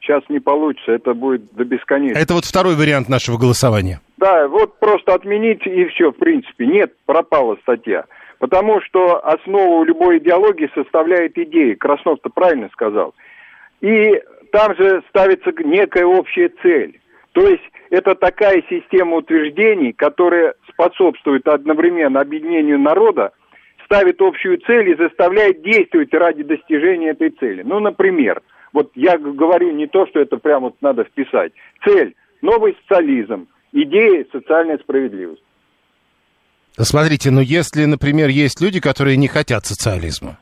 Сейчас не получится, это будет до бесконечности. Это вот второй вариант нашего голосования. Да, вот просто отменить и все, в принципе. Нет, пропала статья. Потому что основу любой идеологии составляет идеи. Краснов-то правильно сказал. И там же ставится некая общая цель. То есть это такая система утверждений, которая способствует одновременно объединению народа, ставит общую цель и заставляет действовать ради достижения этой цели. Ну, например, вот я говорю не то, что это прямо вот надо вписать. Цель – новый социализм, идея – социальная справедливость. Смотрите, ну если, например, есть люди, которые не хотят социализма.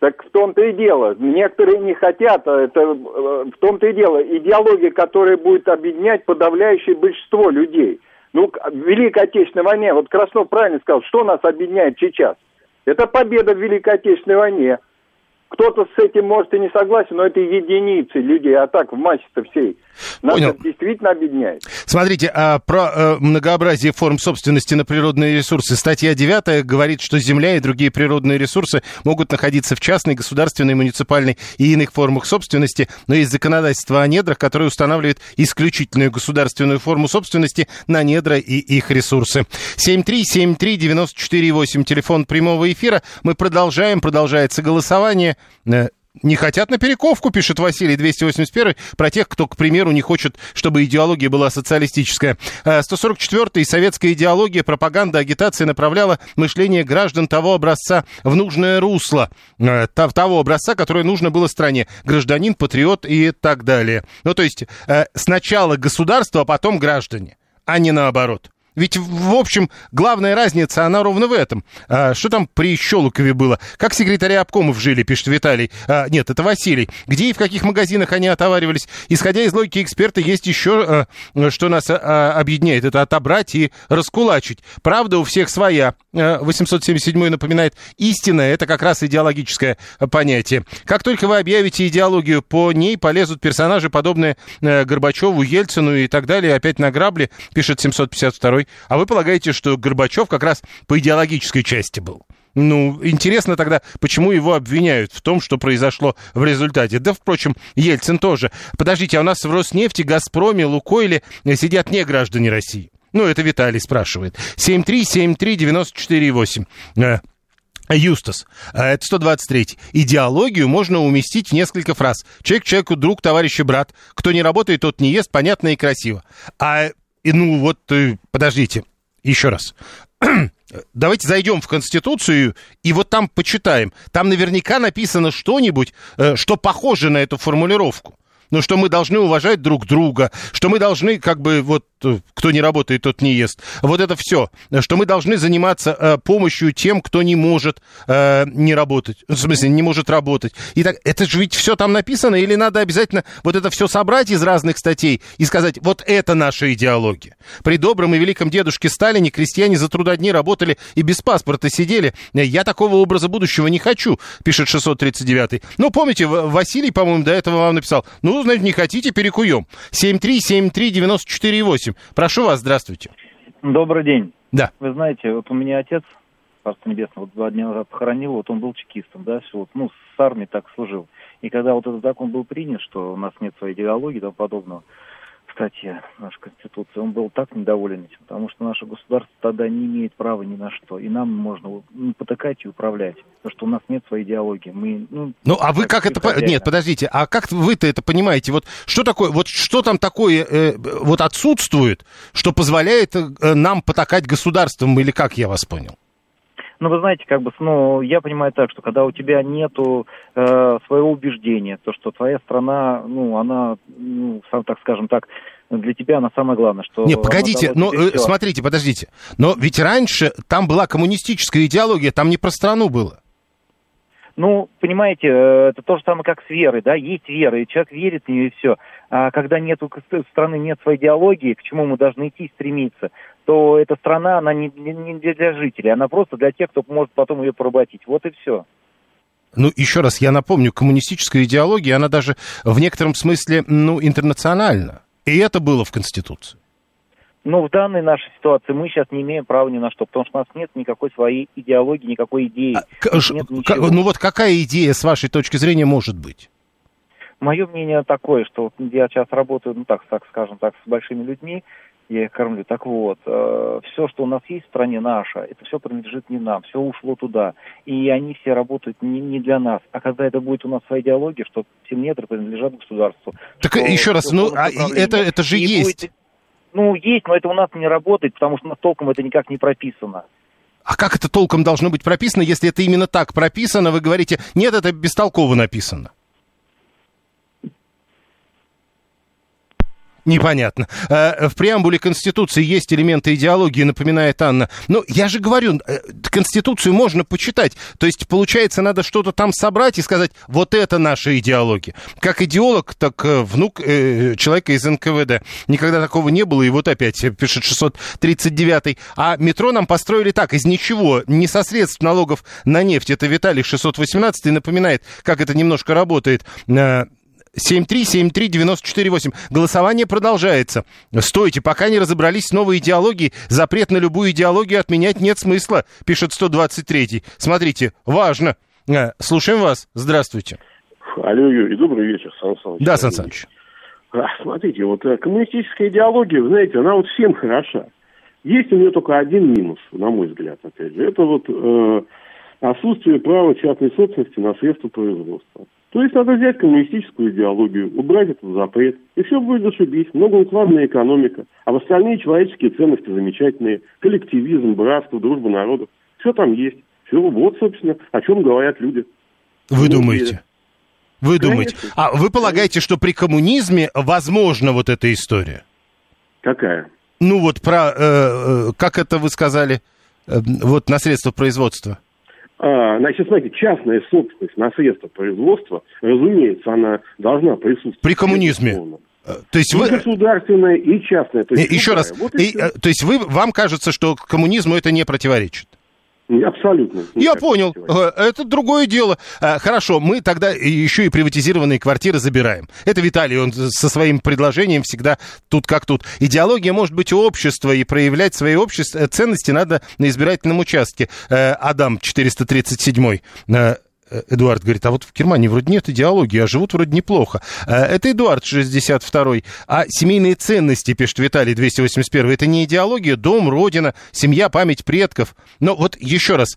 Так в том-то и дело. Некоторые не хотят, а это э, в том-то и дело. Идеология, которая будет объединять подавляющее большинство людей – ну, Великой Отечественной войне, вот Краснов правильно сказал, что нас объединяет сейчас? Это победа в Великой Отечественной войне. Кто-то с этим может и не согласен, но это единицы людей, а так в массе-то всей. Нас Понял. действительно объединяет. Смотрите, а про э, многообразие форм собственности на природные ресурсы. Статья 9 говорит, что земля и другие природные ресурсы могут находиться в частной, государственной, муниципальной и иных формах собственности, но есть законодательство о недрах, которое устанавливает исключительную государственную форму собственности на недра и их ресурсы. 7373948, телефон прямого эфира. Мы продолжаем, продолжается голосование. Э, не хотят на перековку, пишет Василий 281, про тех, кто, к примеру, не хочет, чтобы идеология была социалистическая. 144-й э, советская идеология, пропаганда, агитация направляла мышление граждан того образца в нужное русло, э, того образца, которое нужно было стране. Гражданин, патриот и так далее. Ну, то есть сначала государство, а потом граждане, а не наоборот. Ведь, в общем, главная разница, она ровно в этом. А, что там при Щелукове было? Как секретари обкомов жили, пишет Виталий. А, нет, это Василий. Где и в каких магазинах они отоваривались? Исходя из логики эксперта, есть еще, а, что нас а, объединяет. Это отобрать и раскулачить. Правда у всех своя. 877 напоминает, истина – это как раз идеологическое понятие. Как только вы объявите идеологию, по ней полезут персонажи, подобные э, Горбачеву, Ельцину и так далее, опять на грабли, пишет 752 а вы полагаете, что Горбачев как раз по идеологической части был? Ну, интересно тогда, почему его обвиняют в том, что произошло в результате. Да, впрочем, Ельцин тоже. Подождите, а у нас в Роснефти, Газпроме, Лукойле сидят не граждане России? Ну, это Виталий спрашивает. 7373948. Э, Юстас, э, это 123. Идеологию можно уместить в несколько фраз. Человек человеку друг, товарищ и брат. Кто не работает, тот не ест, понятно и красиво. А и ну вот, э, подождите, еще раз. Давайте зайдем в Конституцию и вот там почитаем. Там наверняка написано что-нибудь, э, что похоже на эту формулировку. Ну, что мы должны уважать друг друга, что мы должны как бы вот что кто не работает, тот не ест. Вот это все, что мы должны заниматься э, помощью тем, кто не может э, не работать, в смысле, не может работать. И так, это же ведь все там написано, или надо обязательно вот это все собрать из разных статей и сказать, вот это наша идеология. При добром и великом дедушке Сталине крестьяне за трудодни работали и без паспорта сидели. Я такого образа будущего не хочу, пишет 639. Ну, помните, Василий, по-моему, до этого вам написал, ну, значит, не хотите, перекуем. 7373948. Прошу вас, здравствуйте. Добрый день. Да. Вы знаете, вот у меня отец, Царство Небесное, вот два дня назад похоронил, вот он был чекистом, да, все, вот, ну, с армией так служил. И когда вот этот закон был принят, что у нас нет своей идеологии и тому подобного, кстати, нашей Конституции, он был так недоволен этим, потому что наше государство тогда не имеет права ни на что, и нам можно ну, потыкать и управлять, потому что у нас нет своей идеологии. Мы, ну, ну а вы как это... Хозяина. Нет, подождите, а как вы-то это понимаете? Вот что такое, вот что там такое э, вот отсутствует, что позволяет э, нам потакать государством, или как я вас понял? Ну, вы знаете, как бы, ну, я понимаю так, что когда у тебя нету э, своего убеждения, то, что твоя страна, ну, она, ну, сам, так скажем так, для тебя она самое главное, что... Не, погодите, но э, смотрите, подождите. Но ведь раньше там была коммунистическая идеология, там не про страну было. Ну, понимаете, э, это то же самое, как с верой, да, есть вера, и человек верит в нее, и все. А когда нет страны нет своей идеологии, к чему мы должны идти стремиться, то эта страна, она не, не для жителей, она просто для тех, кто может потом ее поработить. Вот и все. Ну, еще раз, я напомню, коммунистическая идеология, она даже в некотором смысле, ну, интернациональна. И это было в Конституции. Ну, в данной нашей ситуации мы сейчас не имеем права ни на что, потому что у нас нет никакой своей идеологии, никакой идеи. А, нет ну вот какая идея, с вашей точки зрения, может быть? Мое мнение такое, что я сейчас работаю, ну так, так скажем так, с большими людьми, я их кормлю. Так вот, э, все, что у нас есть в стране наше, это все принадлежит не нам, все ушло туда. И они все работают не, не для нас. А когда это будет у нас своя идеология, что все недры принадлежат государству. Так еще раз, ну, а это, это же есть. Будет, ну, есть, но это у нас не работает, потому что у нас толком это никак не прописано. А как это толком должно быть прописано, если это именно так прописано? Вы говорите, нет, это бестолково написано. Непонятно. Э, в преамбуле Конституции есть элементы идеологии, напоминает Анна. Но я же говорю, э, Конституцию можно почитать. То есть, получается, надо что-то там собрать и сказать, вот это наша идеология. Как идеолог, так э, внук человека из НКВД. Никогда такого не было, и вот опять пишет 639 А метро нам построили так, из ничего, не со средств налогов на нефть. Это Виталий 618 напоминает, как это немножко работает 7373948. Голосование продолжается. Стойте, пока не разобрались с новой идеологией, запрет на любую идеологию отменять нет смысла, пишет 123. Смотрите, важно. Э, слушаем вас. Здравствуйте. Алло, Юрий, добрый вечер, Сан Саныч. Да, Сан Саныч. А, смотрите, вот э, коммунистическая идеология, вы знаете, она вот всем хороша. Есть у нее только один минус, на мой взгляд, опять же. Это вот э, отсутствие права частной собственности на средства производства. То есть надо взять коммунистическую идеологию, убрать этот запрет, и все будет зашибись. Многоукладная экономика, а в остальные человеческие ценности замечательные. Коллективизм, братство, дружба народов. Все там есть. Все, вот, собственно, о чем говорят люди. Вы ну, думаете? Вы Конечно. думаете? А вы полагаете, что при коммунизме возможна вот эта история? Какая? Ну вот про, э, э, как это вы сказали, э, вот на средства производства. А, значит, смотрите, частная собственность на средства производства, разумеется, она должна присутствовать. При коммунизме. Э, то есть и вы... государственная, и частная. То есть Еще раз, вот и, и, э, то есть вы, вам кажется, что коммунизму это не противоречит? Абсолютно. Я понял. Э, это другое дело. Э, хорошо, мы тогда еще и приватизированные квартиры забираем. Это Виталий, он со своим предложением всегда тут как тут. Идеология может быть общества, и проявлять свои общества, ценности надо на избирательном участке. Э, Адам 437 Э, Эдуард говорит, а вот в Германии вроде нет идеологии, а живут вроде неплохо. Э, это Эдуард 62-й. А семейные ценности, пишет Виталий 281 это не идеология, дом, родина, семья, память предков. Но вот еще раз,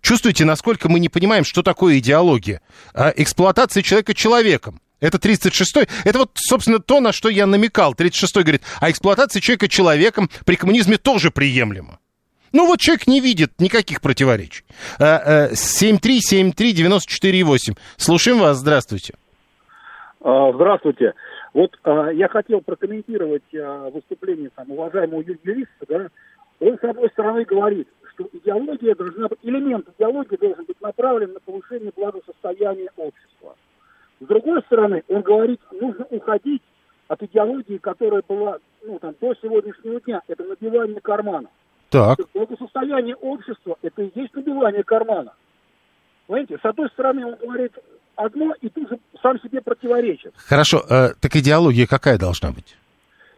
чувствуете, насколько мы не понимаем, что такое идеология? А эксплуатация человека человеком. Это 36-й. Это вот, собственно, то, на что я намекал. 36-й говорит, а эксплуатация человека человеком при коммунизме тоже приемлема. Ну вот человек не видит никаких противоречий. 7373948. А, Слушаем вас, здравствуйте. А, здравствуйте. Вот а, я хотел прокомментировать а, выступление там, уважаемого юриста, да, он, с одной стороны, говорит, что идеология должна быть, элемент идеологии должен быть направлен на повышение благосостояния общества. С другой стороны, он говорит, нужно уходить от идеологии, которая была ну, там, до сегодняшнего дня. Это набивание кармана. Так. Благосостояние общества – это и есть набивание кармана. Понимаете, с одной стороны, он говорит одно и тут же сам себе противоречит. Хорошо, э, так идеология какая должна быть?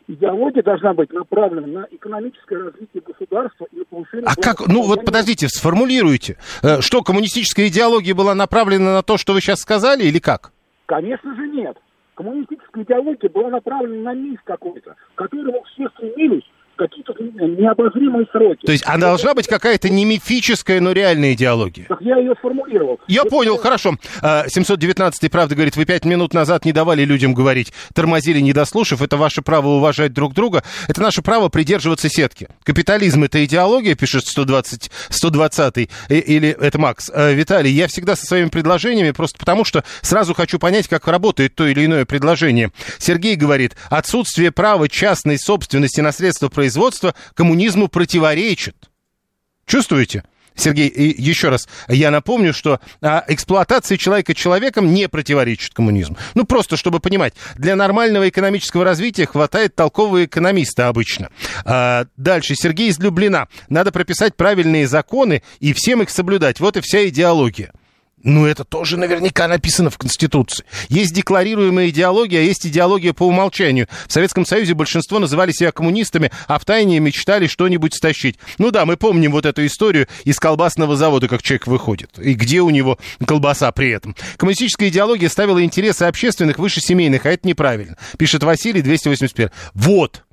идеология должна быть направлена на экономическое развитие государства и на повышение... А как, ну вот подождите, сформулируйте. Э, что, коммунистическая идеология была направлена на то, что вы сейчас сказали, или как? Конечно же нет. Коммунистическая идеология была направлена на миф какой-то, к которому все стремились, какие-то необозримые сроки. То есть она должна быть какая-то не мифическая, но реальная идеология. Так я ее сформулировал. Я Это... понял, хорошо. 719-й, а, правда, говорит, вы пять минут назад не давали людям говорить, тормозили, не дослушав. Это ваше право уважать друг друга. Это наше право придерживаться сетки. Капитализм — это идеология, пишет 120, 120-й, или это Макс. А, Виталий, я всегда со своими предложениями, просто потому что сразу хочу понять, как работает то или иное предложение. Сергей говорит, отсутствие права частной собственности на средства производства производства коммунизму противоречит. Чувствуете? Сергей, еще раз, я напомню, что а, эксплуатация человека человеком не противоречит коммунизму. Ну, просто чтобы понимать, для нормального экономического развития хватает толкового экономиста обычно. А, дальше, Сергей из Люблина. Надо прописать правильные законы и всем их соблюдать. Вот и вся идеология. Ну, это тоже наверняка написано в Конституции. Есть декларируемая идеология, а есть идеология по умолчанию. В Советском Союзе большинство называли себя коммунистами, а в тайне мечтали что-нибудь стащить. Ну да, мы помним вот эту историю из колбасного завода, как человек выходит. И где у него колбаса при этом. Коммунистическая идеология ставила интересы общественных выше семейных, а это неправильно. Пишет Василий 281. Вот.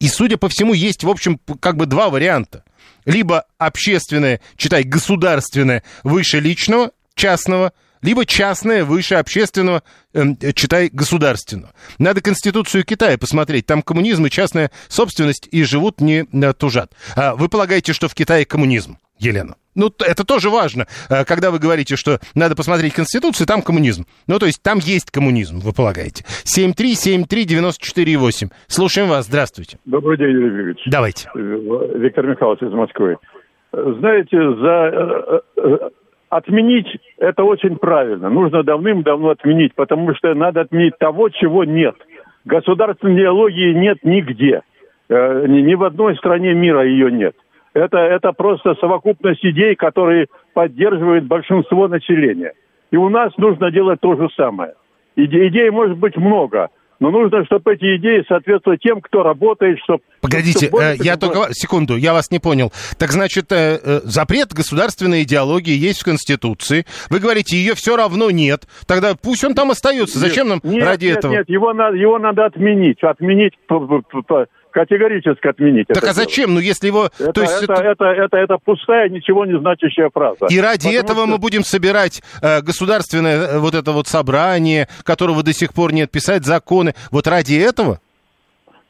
И, судя по всему, есть, в общем, как бы два варианта. Либо общественное, читай, государственное выше личного, частного, либо частное выше общественного, э, читай, государственного. Надо Конституцию Китая посмотреть. Там коммунизм и частная собственность и живут не э, тужат. А вы полагаете, что в Китае коммунизм, Елена? Ну, это тоже важно, э, когда вы говорите, что надо посмотреть Конституцию, там коммунизм. Ну, то есть там есть коммунизм, вы полагаете. 7373948. Слушаем вас, здравствуйте. Добрый день, Юрий Юрьевич. Давайте. Э, Виктор Михайлович из Москвы. Знаете, за отменить это очень правильно. Нужно давным-давно отменить, потому что надо отменить того, чего нет. Государственной идеологии нет нигде. Э, ни в одной стране мира ее нет. Это, это просто совокупность идей, которые поддерживает большинство населения. И у нас нужно делать то же самое. Иде, идей может быть много, но нужно, чтобы эти идеи соответствовали тем, кто работает, чтобы... Погодите, чтобы э, я только... Секунду, я вас не понял. Так значит, э, э, запрет государственной идеологии есть в Конституции. Вы говорите, ее все равно нет. Тогда пусть он там остается. Зачем нам нет, ради нет, этого? Нет, его надо, его надо отменить. Отменить категорически отменить. Так а зачем? Дело. Ну если его... Это, то есть это, это... Это, это, это пустая, ничего не значащая фраза. И ради Потому этого что... мы будем собирать э, государственное э, вот это вот собрание, которого до сих пор нет, писать законы. Вот ради этого?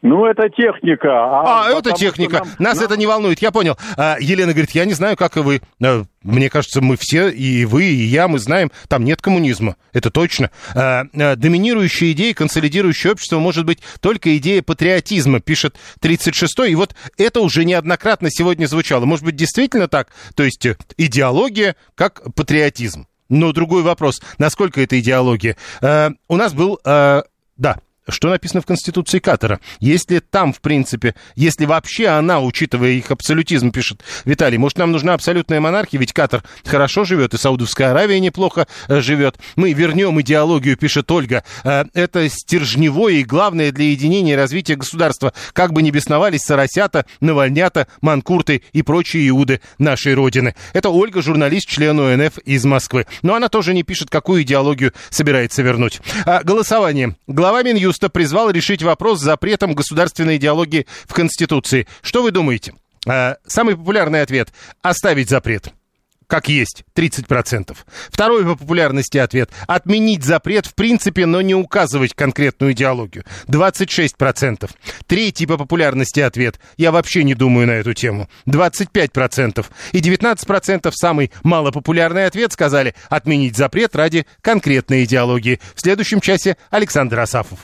Ну, это техника. А, а это техника. Нам, Нас нам... это не волнует, я понял. А, Елена говорит, я не знаю, как и вы. А, мне кажется, мы все, и вы, и я, мы знаем, там нет коммунизма. Это точно. А, доминирующая идея, консолидирующее общество может быть только идея патриотизма, пишет 36-й. И вот это уже неоднократно сегодня звучало. Может быть, действительно так? То есть э, идеология как патриотизм. Но другой вопрос, насколько это идеология? У нас был... Да, что написано в Конституции Катара. Если там, в принципе, если вообще она, учитывая их абсолютизм, пишет Виталий, может, нам нужна абсолютная монархия, ведь Катар хорошо живет, и Саудовская Аравия неплохо э, живет. Мы вернем идеологию, пишет Ольга. Э, это стержневое и главное для единения и развития государства. Как бы ни бесновались соросята, навальнята, манкурты и прочие иуды нашей Родины. Это Ольга, журналист, член ОНФ из Москвы. Но она тоже не пишет, какую идеологию собирается вернуть. А, голосование. Глава Минюста Минюста призвал решить вопрос с запретом государственной идеологии в Конституции. Что вы думаете? Э, самый популярный ответ – оставить запрет как есть, 30%. Второй по популярности ответ – отменить запрет в принципе, но не указывать конкретную идеологию, 26%. Третий по популярности ответ – я вообще не думаю на эту тему, 25%. И 19% самый малопопулярный ответ сказали – отменить запрет ради конкретной идеологии. В следующем часе Александр Асафов.